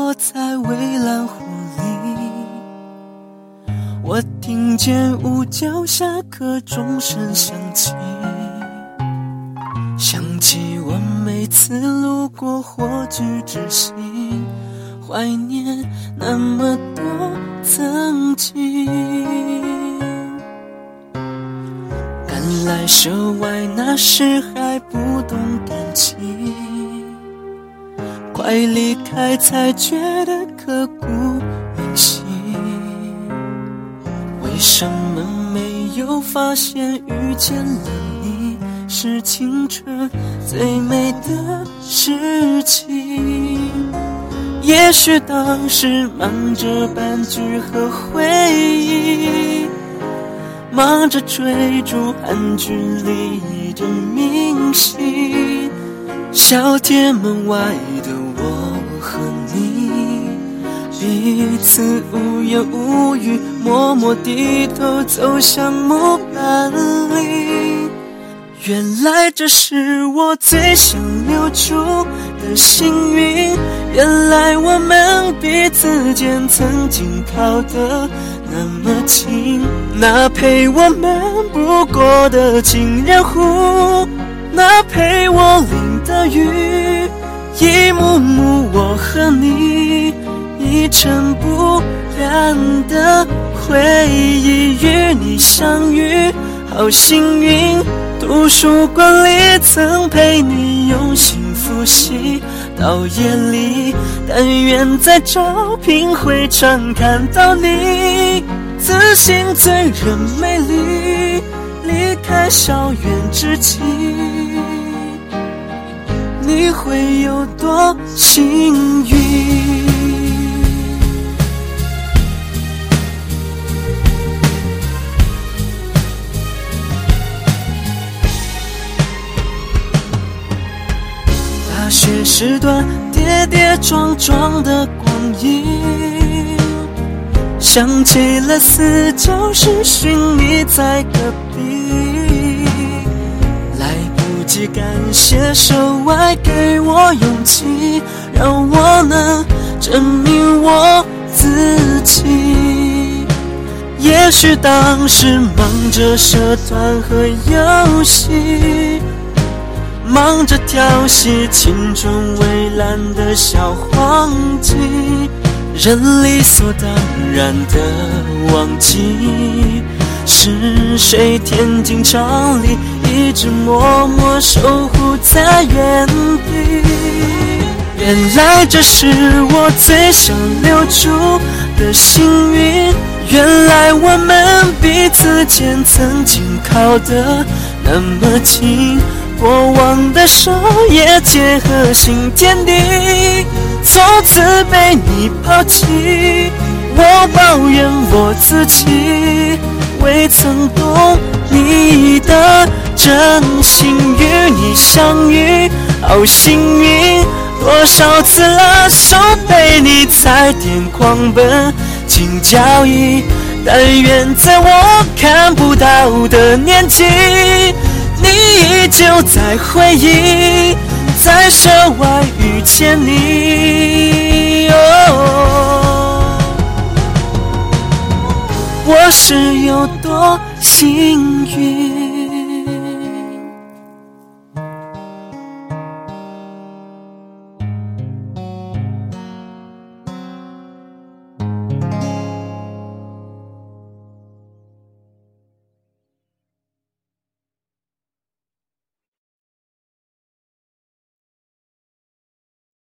落在蔚蓝湖里，我听见屋角下课钟声响起，想起我每次路过火炬之心，怀念那么多曾经。赶来舍外那时还不懂感情。快离开才觉得刻骨铭心，为什么没有发现遇见了你是青春最美的事情？也许当时忙着半句和回忆，忙着追逐韩剧里的明星，小铁门外彼此无言无语，默默低头走向木板里。原来这是我最想留住的幸运。原来我们彼此间曾经靠得那么近。那陪我们不过的情人湖，那陪我淋的雨，一幕幕我和你。尘不染的回忆，与你相遇，好幸运。图书馆里曾陪你用心复习，到夜里，但愿在照片会上看到你，自信醉人美丽。离开校园之际，你会有多幸运？学时段跌跌撞撞的光阴，想起了四教时寻你在隔壁，来不及感谢手外给我勇气，让我能证明我自己。也许当时忙着社团和游戏。忙着调戏青春蔚蓝的小黄鸡，人理所当然的忘记，是谁填进肠里，一直默默守护在原地。原来这是我最想留住的幸运，原来我们彼此间曾经靠得那么近。过往的手也结合新天地，从此被你抛弃。我抱怨我自己，未曾懂你的真心。与你相遇，好幸运。多少次拉手陪你踩点狂奔进交易，但愿在我看不到的年纪。你依旧在回忆，在涉外遇见你，哦我是有多幸运。